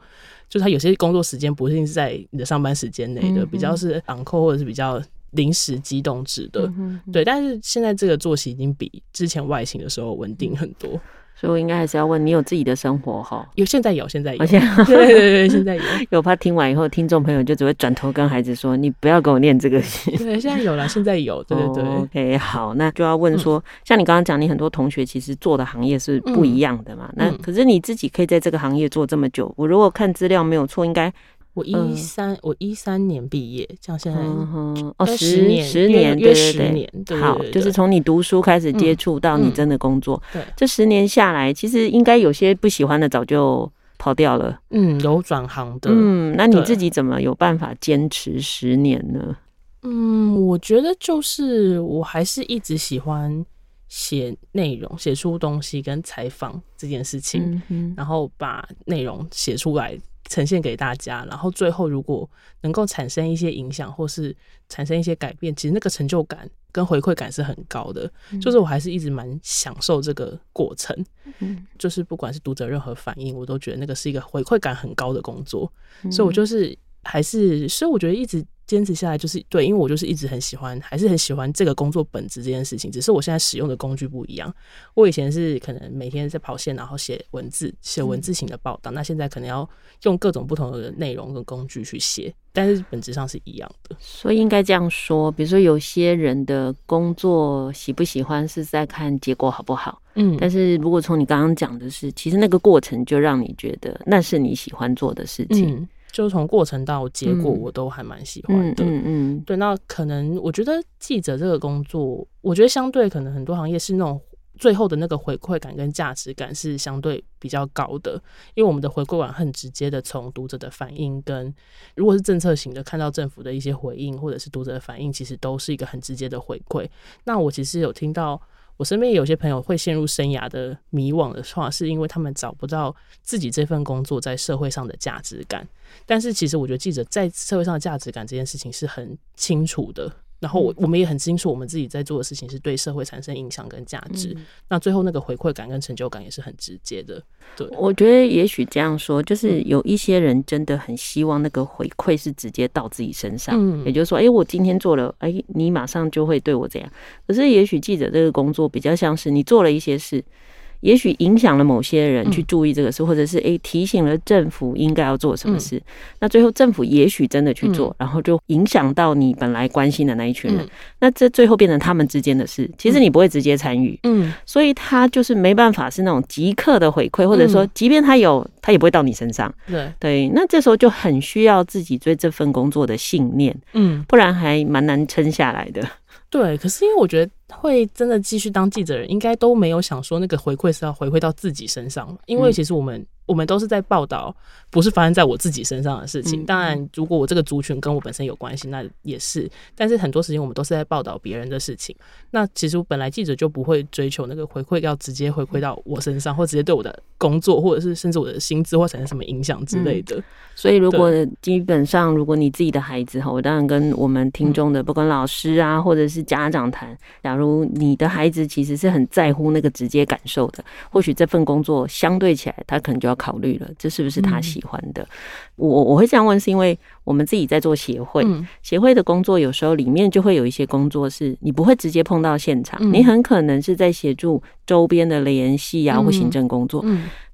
就是它有些工作时间不一定是在你的上班时间内的，嗯、比较是昂扣或者是比较临时机动制的。嗯、哼对，但是现在这个作息已经比之前外勤的时候稳定很多。所以我应该还是要问你，有自己的生活哈？有，现在有，现在有。对对对，现在有。有怕听完以后，听众朋友就只会转头跟孩子说：“你不要给我念这个。”对，现在有了，现在有。对对对。Oh, OK，好，那就要问说，嗯、像你刚刚讲，你很多同学其实做的行业是不一样的嘛？嗯、那可是你自己可以在这个行业做这么久，我如果看资料没有错，应该。我一三，我一三年毕业，这样现在哦，十年，十年，对对对，好，就是从你读书开始接触到你真的工作，对，这十年下来，其实应该有些不喜欢的早就跑掉了，嗯，有转行的，嗯，那你自己怎么有办法坚持十年呢？嗯，我觉得就是我还是一直喜欢写内容，写出东西跟采访这件事情，然后把内容写出来。呈现给大家，然后最后如果能够产生一些影响，或是产生一些改变，其实那个成就感跟回馈感是很高的。嗯、就是我还是一直蛮享受这个过程，嗯、就是不管是读者任何反应，我都觉得那个是一个回馈感很高的工作，嗯、所以我就是还是，所以我觉得一直。坚持下来就是对，因为我就是一直很喜欢，还是很喜欢这个工作本质这件事情。只是我现在使用的工具不一样。我以前是可能每天在跑线，然后写文字，写文字型的报道。嗯、那现在可能要用各种不同的内容跟工具去写，但是本质上是一样的。所以应该这样说，比如说有些人的工作喜不喜欢是在看结果好不好。嗯，但是如果从你刚刚讲的是，其实那个过程就让你觉得那是你喜欢做的事情。嗯就从过程到结果，我都还蛮喜欢的。嗯嗯，嗯对，那可能我觉得记者这个工作，我觉得相对可能很多行业是那种最后的那个回馈感跟价值感是相对比较高的，因为我们的回馈感很直接的从读者的反应跟如果是政策型的，看到政府的一些回应或者是读者的反应，其实都是一个很直接的回馈。那我其实有听到我身边有些朋友会陷入生涯的迷惘的话，是因为他们找不到自己这份工作在社会上的价值感。但是其实我觉得记者在社会上的价值感这件事情是很清楚的。然后我我们也很清楚，我们自己在做的事情是对社会产生影响跟价值。嗯、那最后那个回馈感跟成就感也是很直接的。对，我觉得也许这样说，就是有一些人真的很希望那个回馈是直接到自己身上。嗯，也就是说，哎，我今天做了，哎，你马上就会对我这样。可是也许记者这个工作比较像是你做了一些事。也许影响了某些人去注意这个事，嗯、或者是诶、欸、提醒了政府应该要做什么事。嗯、那最后政府也许真的去做，嗯、然后就影响到你本来关心的那一群人。嗯、那这最后变成他们之间的事，其实你不会直接参与。嗯，所以他就是没办法是那种即刻的回馈，或者说即便他有，他也不会到你身上。对对，那这时候就很需要自己对这份工作的信念。嗯，不然还蛮难撑下来的。对，可是因为我觉得会真的继续当记者人，应该都没有想说那个回馈是要回馈到自己身上，因为其实我们。我们都是在报道，不是发生在我自己身上的事情。当然，如果我这个族群跟我本身有关系，那也是。但是很多时间我们都是在报道别人的事情。那其实本来记者就不会追求那个回馈，要直接回馈到我身上，或直接对我的工作，或者是甚至我的薪资或产生什么影响之类的。所以，如果基本上，如果你自己的孩子哈，我当然跟我们听众的，不管老师啊，或者是家长谈，假如你的孩子其实是很在乎那个直接感受的，或许这份工作相对起来，他可能就要。考虑了，这是不是他喜欢的？嗯、我我会这样问，是因为我们自己在做协会，协、嗯、会的工作有时候里面就会有一些工作是你不会直接碰到现场，嗯、你很可能是在协助周边的联系啊或行政工作。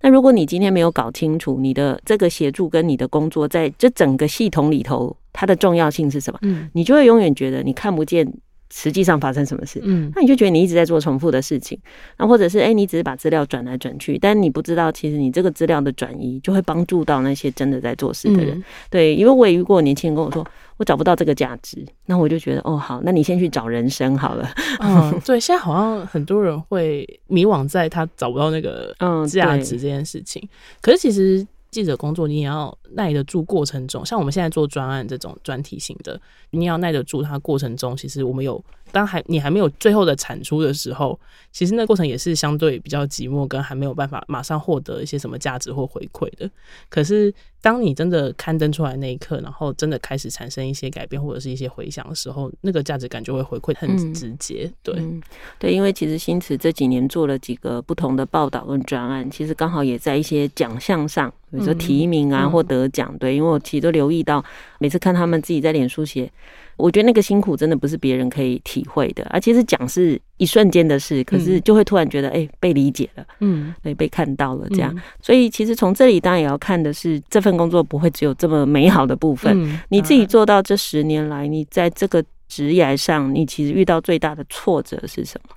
那如果你今天没有搞清楚你的这个协助跟你的工作在这整个系统里头它的重要性是什么，嗯、你就会永远觉得你看不见。实际上发生什么事？嗯，那你就觉得你一直在做重复的事情，那或者是哎、欸，你只是把资料转来转去，但你不知道，其实你这个资料的转移就会帮助到那些真的在做事的人。嗯、对，因为我也遇过年轻人跟我说，我找不到这个价值，那我就觉得哦，好，那你先去找人生好了。嗯，对，现在好像很多人会迷惘在他找不到那个嗯价值这件事情，嗯、可是其实。记者工作，你也要耐得住过程中，像我们现在做专案这种专题型的，你要耐得住它过程中，其实我们有。当还你还没有最后的产出的时候，其实那过程也是相对比较寂寞，跟还没有办法马上获得一些什么价值或回馈的。可是当你真的刊登出来那一刻，然后真的开始产生一些改变或者是一些回响的时候，那个价值感就会回馈很直接。嗯、对、嗯，对，因为其实新慈这几年做了几个不同的报道跟专案，其实刚好也在一些奖项上，比如说提名啊或得奖。对，因为我其实都留意到，每次看他们自己在脸书写。我觉得那个辛苦真的不是别人可以体会的，而其实讲是一瞬间的事，可是就会突然觉得，哎、欸，被理解了，嗯，对，被看到了，这样。嗯、所以其实从这里当然也要看的是，这份工作不会只有这么美好的部分。嗯、你自己做到这十年来，你在这个职业上，你其实遇到最大的挫折是什么？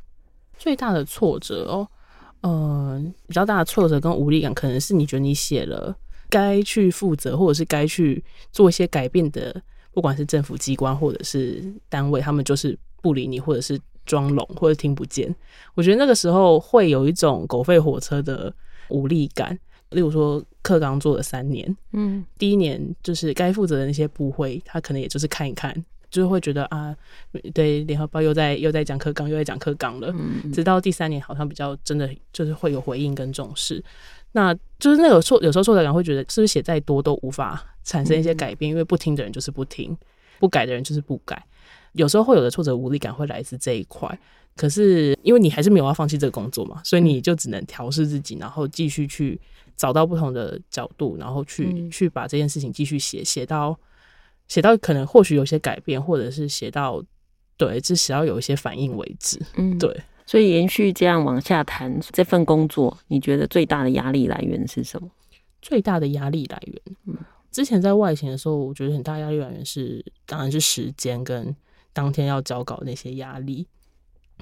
最大的挫折哦，嗯、呃，比较大的挫折跟无力感，可能是你觉得你写了该去负责，或者是该去做一些改变的。不管是政府机关或者是单位，他们就是不理你，或者是装聋，或者听不见。我觉得那个时候会有一种狗吠火车的无力感。例如说，课纲做了三年，嗯，第一年就是该负责的那些部会，他可能也就是看一看，就是会觉得啊，对，联合报又在又在讲课纲，又在讲课纲了。嗯，直到第三年，好像比较真的就是会有回应跟重视。那就是那个挫，有时候挫折感会觉得是不是写再多都无法产生一些改变，因为不听的人就是不听，不改的人就是不改。有时候会有的挫折无力感会来自这一块，可是因为你还是没有要放弃这个工作嘛，所以你就只能调试自己，然后继续去找到不同的角度，然后去去把这件事情继续写，写到写到可能或许有些改变，或者是写到对，至少要有一些反应为止。嗯，对。所以延续这样往下谈，这份工作你觉得最大的压力来源是什么？最大的压力来源，嗯，之前在外勤的时候，我觉得很大压力来源是，当然是时间跟当天要交稿那些压力。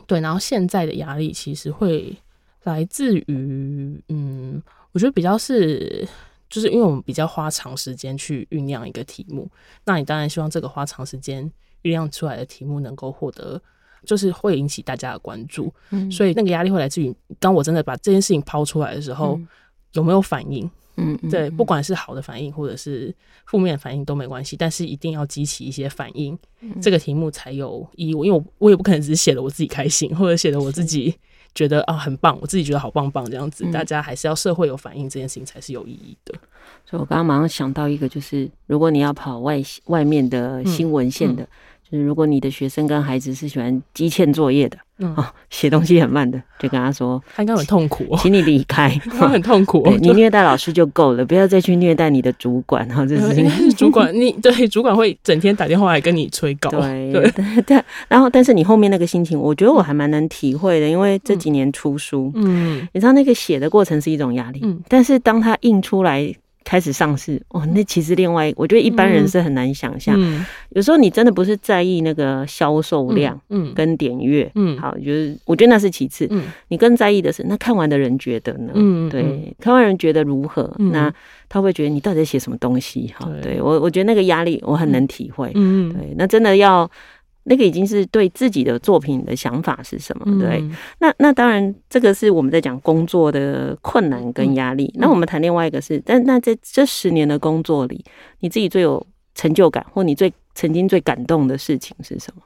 对，然后现在的压力其实会来自于，嗯，我觉得比较是，就是因为我们比较花长时间去酝酿一个题目，那你当然希望这个花长时间酝酿出来的题目能够获得。就是会引起大家的关注。嗯，所以那个压力会来自于，当我真的把这件事情抛出来的时候，嗯、有没有反应？嗯，对，不管是好的反应或者是负面反应都没关系，但是一定要激起一些反应，嗯、这个题目才有意义。因为我我也不可能只是写了我自己开心，或者写的我自己觉得啊很棒，我自己觉得好棒棒这样子，嗯、大家还是要社会有反应，这件事情才是有意义的。所以我刚刚马上想到一个，就是如果你要跑外外面的新闻线的。就是如果你的学生跟孩子是喜欢积欠作业的，嗯，哦，写东西很慢的，就跟他说，他应该很痛苦，哦，请你离开，他很痛苦，哦，你虐待老师就够了，不要再去虐待你的主管，然后这是主管，你对主管会整天打电话来跟你催稿，对对。对，然后但是你后面那个心情，我觉得我还蛮能体会的，因为这几年出书，嗯，你知道那个写的过程是一种压力，嗯，但是当他印出来。开始上市哦，那其实另外，我觉得一般人是很难想象。嗯，有时候你真的不是在意那个销售量，嗯，跟点阅，嗯，好，就是我觉得那是其次，嗯，你更在意的是那看完的人觉得呢，嗯，对，看完人觉得如何？那他会觉得你到底在写什么东西？哈，对。我，我觉得那个压力我很能体会，嗯，对，那真的要。那个已经是对自己的作品的想法是什么？对，嗯、那那当然，这个是我们在讲工作的困难跟压力。嗯、那我们谈另外一个是，但那在这十年的工作里，你自己最有成就感，或你最曾经最感动的事情是什么？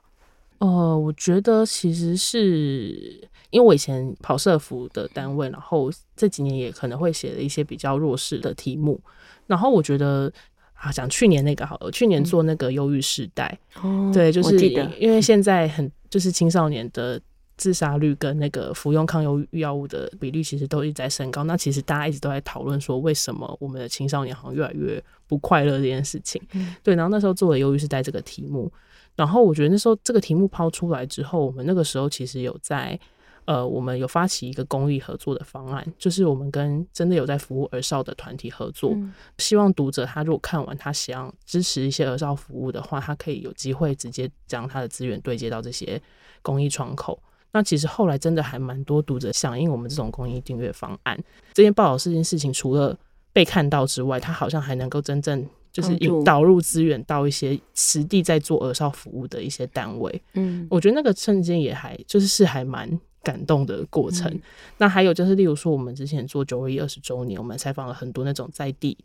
呃，我觉得其实是因为我以前跑社服的单位，然后这几年也可能会写了一些比较弱势的题目，然后我觉得。啊，讲去年那个好了，去年做那个忧郁世代，嗯、对，就是因为现在很就是青少年的自杀率跟那个服用抗忧郁药物的比例其实都一直在升高。那其实大家一直都在讨论说，为什么我们的青少年好像越来越不快乐这件事情。嗯、对，然后那时候做了忧郁时代这个题目，然后我觉得那时候这个题目抛出来之后，我们那个时候其实有在。呃，我们有发起一个公益合作的方案，就是我们跟真的有在服务儿少的团体合作，嗯、希望读者他如果看完，他想支持一些儿少服务的话，他可以有机会直接将他的资源对接到这些公益窗口。那其实后来真的还蛮多读者响应我们这种公益订阅方案。这件报道这件事情，除了被看到之外，他好像还能够真正就是导入资源到一些实地在做儿少服务的一些单位。嗯，我觉得那个瞬间也还就是是还蛮。感动的过程。嗯、那还有就是，例如说，我们之前做九二一二十周年，我们采访了很多那种在地，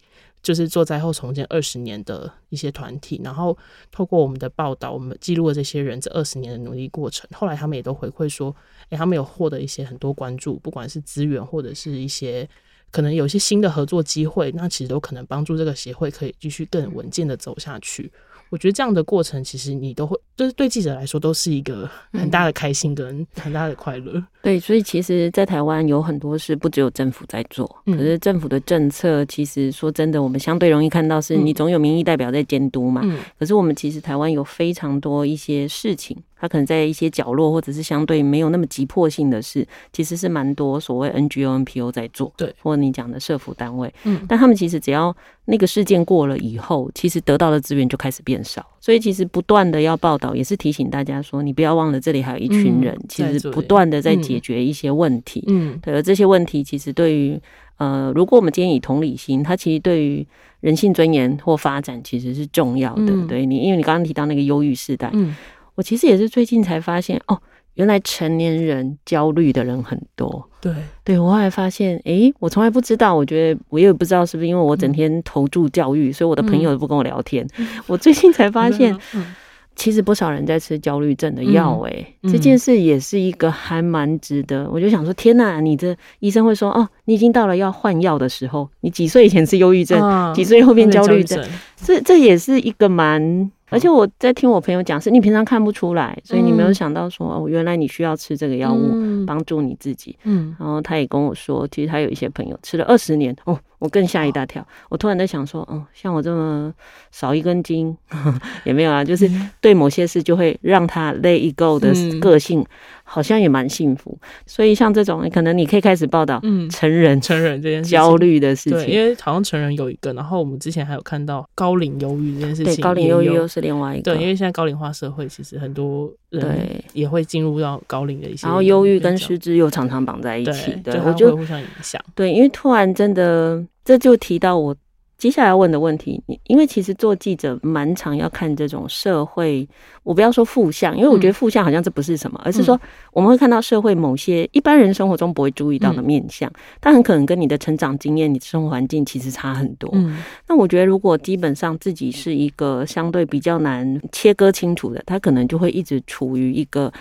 就是做灾后重建二十年的一些团体，然后透过我们的报道，我们记录了这些人这二十年的努力过程。后来他们也都回馈说，诶，他们有获得一些很多关注，不管是资源或者是一些可能有一些新的合作机会，那其实都可能帮助这个协会可以继续更稳健的走下去。我觉得这样的过程，其实你都会，就是对记者来说，都是一个很大的开心跟很大的快乐。对，所以其实，在台湾有很多事不只有政府在做，可是政府的政策，其实说真的，我们相对容易看到是你总有民意代表在监督嘛。可是我们其实台湾有非常多一些事情。他可能在一些角落，或者是相对没有那么急迫性的事，其实是蛮多所谓 NGO、NPO 在做，对，或者你讲的社福单位，嗯，但他们其实只要那个事件过了以后，其实得到的资源就开始变少，所以其实不断的要报道，也是提醒大家说，你不要忘了这里还有一群人，嗯、其实不断的在解决一些问题，嗯，对，而这些问题其实对于呃，如果我们今天以同理心，它其实对于人性尊严或发展其实是重要的，嗯、对你，因为你刚刚提到那个忧郁世代，嗯。我其实也是最近才发现哦，原来成年人焦虑的人很多。对，对我后来发现，诶、欸，我从来不知道。我觉得我也不知道是不是因为我整天投注教育，嗯、所以我的朋友都不跟我聊天。嗯、我最近才发现，嗯、其实不少人在吃焦虑症的药。诶，这件事也是一个还蛮值得。我就想说，天哪，你这医生会说，哦，你已经到了要换药的时候。你几岁以前是忧郁症，啊、几岁后面焦虑症？这这也是一个蛮。而且我在听我朋友讲，是你平常看不出来，所以你没有想到说哦，原来你需要吃这个药物帮助你自己。嗯，然后他也跟我说，其实他有一些朋友吃了二十年哦。我更吓一大跳，我突然在想说，哦，像我这么少一根筋，也没有啊，就是对某些事就会让他 let it go 的个性，好像也蛮幸福。所以像这种，可能你可以开始报道嗯。成人成人这件焦虑的事情，对，因为好像成人有一个，然后我们之前还有看到高龄忧郁这件事情，对，高龄忧郁又是另外一个，对，因为现在高龄化社会，其实很多人也会进入到高龄的一些，然后忧郁跟失智又常常绑在一起，对，我就互相影响，对，因为突然真的。这就提到我接下来要问的问题，你因为其实做记者蛮常要看这种社会，我不要说负向，因为我觉得负向好像这不是什么，嗯、而是说我们会看到社会某些一般人生活中不会注意到的面相，嗯、但很可能跟你的成长经验、你的生活环境其实差很多。嗯、那我觉得如果基本上自己是一个相对比较难切割清楚的，他可能就会一直处于一个。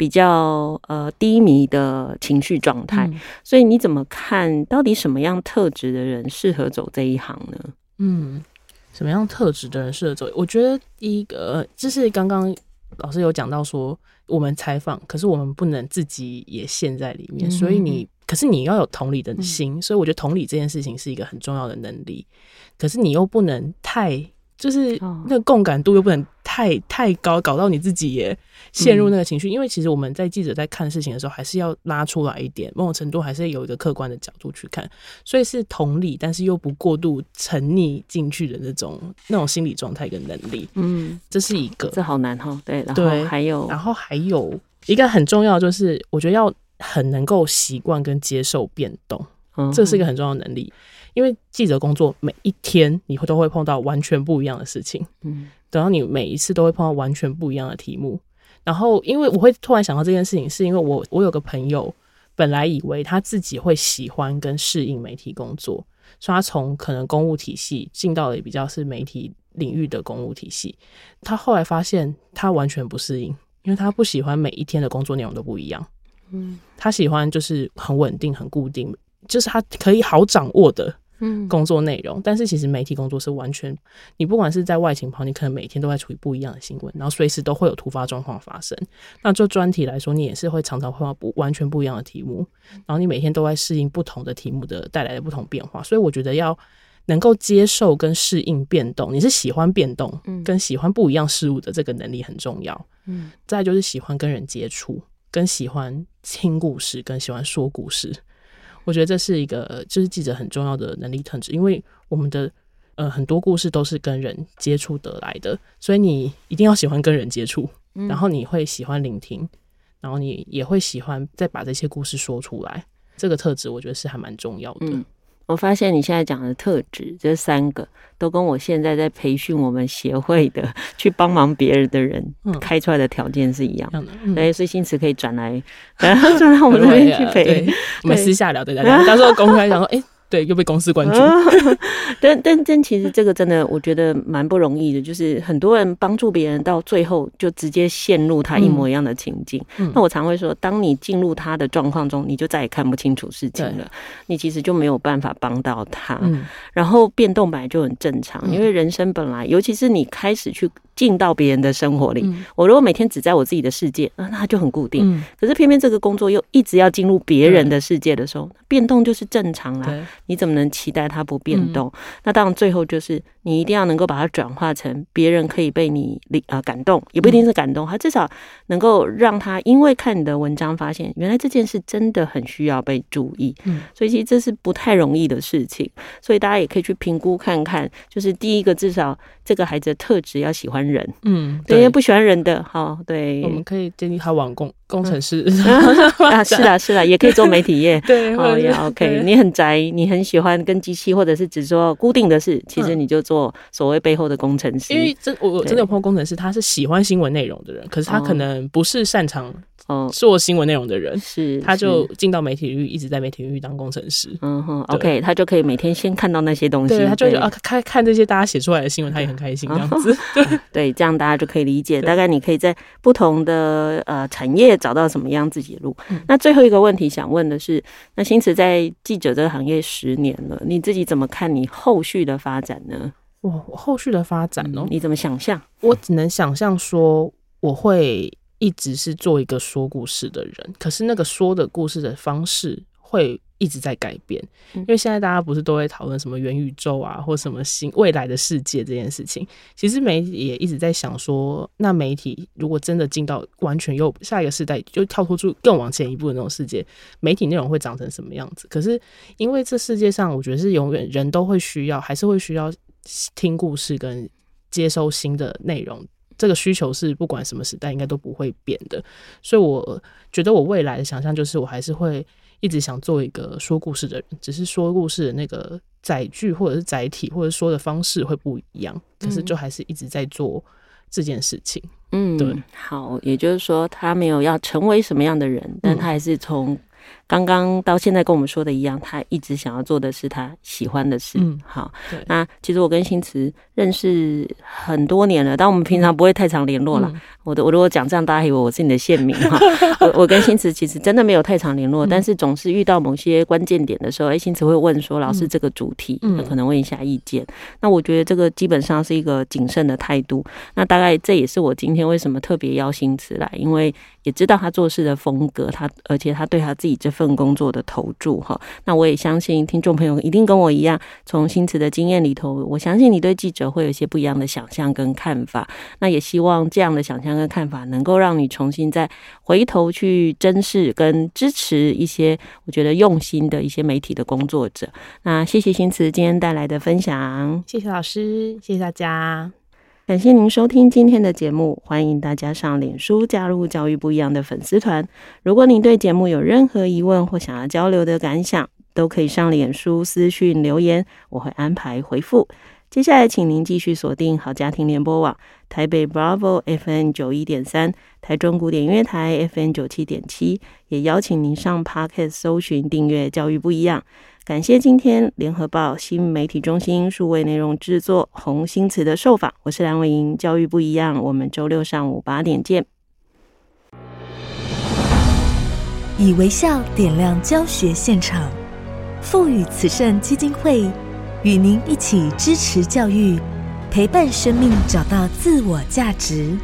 比较呃低迷的情绪状态，嗯、所以你怎么看？到底什么样特质的人适合走这一行呢？嗯，什么样特质的人适合走？我觉得第一个就是刚刚老师有讲到说，我们采访，可是我们不能自己也陷在里面，嗯、所以你可是你要有同理的心，嗯、所以我觉得同理这件事情是一个很重要的能力，可是你又不能太。就是那个共感度又不能太太高，搞到你自己也陷入那个情绪。嗯、因为其实我们在记者在看事情的时候，还是要拉出来一点，某种程度还是有一个客观的角度去看。所以是同理，但是又不过度沉溺进去的那种那种心理状态跟能力。嗯，这是一个，这好难哈。对，然后还有，然后还有一个很重要，就是我觉得要很能够习惯跟接受变动，嗯、这是一个很重要的能力。因为记者工作每一天你会都会碰到完全不一样的事情，嗯，等到你每一次都会碰到完全不一样的题目，然后因为我会突然想到这件事情，是因为我我有个朋友本来以为他自己会喜欢跟适应媒体工作，所以他从可能公务体系进到了比较是媒体领域的公务体系，他后来发现他完全不适应，因为他不喜欢每一天的工作内容都不一样，嗯，他喜欢就是很稳定很固定，就是他可以好掌握的。嗯，工作内容，但是其实媒体工作是完全，你不管是在外勤跑，你可能每天都在处理不一样的新闻，然后随时都会有突发状况发生。那做专题来说，你也是会常常碰到不完全不一样的题目，然后你每天都在适应不同的题目的带来的不同变化。所以我觉得要能够接受跟适应变动，你是喜欢变动，跟喜欢不一样事物的这个能力很重要。嗯，再就是喜欢跟人接触，跟喜欢听故事，跟喜欢说故事。我觉得这是一个，就是记者很重要的能力特质，因为我们的呃很多故事都是跟人接触得来的，所以你一定要喜欢跟人接触，然后你会喜欢聆听，然后你也会喜欢再把这些故事说出来，这个特质我觉得是还蛮重要的。嗯我发现你现在讲的特质，这三个都跟我现在在培训我们协会的 去帮忙别人的人开出来的条件是一样的。嗯、对，所以新词可以转来，转来我们这边去陪。对，我们私下聊，对大家，到时候公开讲说，哎。对，又被公司关注。但但但其实这个真的，我觉得蛮不容易的。就是很多人帮助别人，到最后就直接陷入他一模一样的情境。嗯、那我常会说，当你进入他的状况中，你就再也看不清楚事情了。你其实就没有办法帮到他。嗯、然后变动本来就很正常，因为人生本来，尤其是你开始去。进到别人的生活里，嗯、我如果每天只在我自己的世界，那他就很固定。嗯、可是偏偏这个工作又一直要进入别人的世界的时候，变动就是正常啦。你怎么能期待它不变动？嗯、那当然最后就是你一定要能够把它转化成别人可以被你啊感动，也不一定是感动，他、嗯、至少能够让他因为看你的文章发现，原来这件事真的很需要被注意。嗯、所以其实这是不太容易的事情。所以大家也可以去评估看看，就是第一个至少这个孩子的特质要喜欢人，嗯，对，不喜欢人的，好，对，我们可以建议他网工工程师 啊，是的，是的，也可以做媒体业，对，哦，也 OK。你很宅，你很喜欢跟机器或者是只做固定的事，其实你就做所谓背后的工程师。因为真我真的有碰到工程师，他是喜欢新闻内容的人，可是他可能不是擅长。做新闻内容的人是，他就进到媒体域，一直在媒体域当工程师。嗯哼，OK，他就可以每天先看到那些东西，他就啊，看看这些大家写出来的新闻，他也很开心这样子。对，这样大家就可以理解，大概你可以在不同的呃产业找到什么样自己的路。那最后一个问题想问的是，那新慈在记者这个行业十年了，你自己怎么看你后续的发展呢？我后续的发展哦，你怎么想象？我只能想象说我会。一直是做一个说故事的人，可是那个说的故事的方式会一直在改变，因为现在大家不是都会讨论什么元宇宙啊，或什么新未来的世界这件事情。其实媒体也一直在想说，那媒体如果真的进到完全又下一个时代，就跳脱出更往前一步的那种世界，媒体内容会长成什么样子？可是因为这世界上，我觉得是永远人都会需要，还是会需要听故事跟接收新的内容。这个需求是不管什么时代应该都不会变的，所以我觉得我未来的想象就是我还是会一直想做一个说故事的人，只是说故事的那个载具或者是载体或者说的方式会不一样，可是就还是一直在做这件事情。嗯，对，好，也就是说他没有要成为什么样的人，但他还是从。刚刚到现在跟我们说的一样，他一直想要做的是他喜欢的事。嗯，好。那其实我跟新慈认识很多年了，但我们平常不会太常联络了。嗯、我的我如果讲这样，大家以为我是你的县民哈。我我跟新慈其实真的没有太常联络，嗯、但是总是遇到某些关键点的时候，哎、欸，新慈会问说：“老师，这个主题，嗯，可能问一下意见。”那我觉得这个基本上是一个谨慎的态度。那大概这也是我今天为什么特别邀新慈来，因为也知道他做事的风格，他而且他对他自己这份工作的投注哈，那我也相信听众朋友一定跟我一样，从新慈的经验里头，我相信你对记者会有一些不一样的想象跟看法。那也希望这样的想象跟看法，能够让你重新再回头去珍视跟支持一些我觉得用心的一些媒体的工作者。那谢谢新慈今天带来的分享，谢谢老师，谢谢大家。感谢您收听今天的节目，欢迎大家上脸书加入教育不一样的粉丝团。如果您对节目有任何疑问或想要交流的感想，都可以上脸书私讯留言，我会安排回复。接下来，请您继续锁定好家庭联播网台北 Bravo FM 九一点三、台中古典音乐台 FM 九七点七，也邀请您上 Podcast 搜寻订阅教育不一样。感谢今天联合报新媒体中心数位内容制作洪新慈的受访，我是蓝伟莹，教育不一样，我们周六上午八点见。以微笑点亮教学现场，赋予慈善基金会与您一起支持教育，陪伴生命找到自我价值。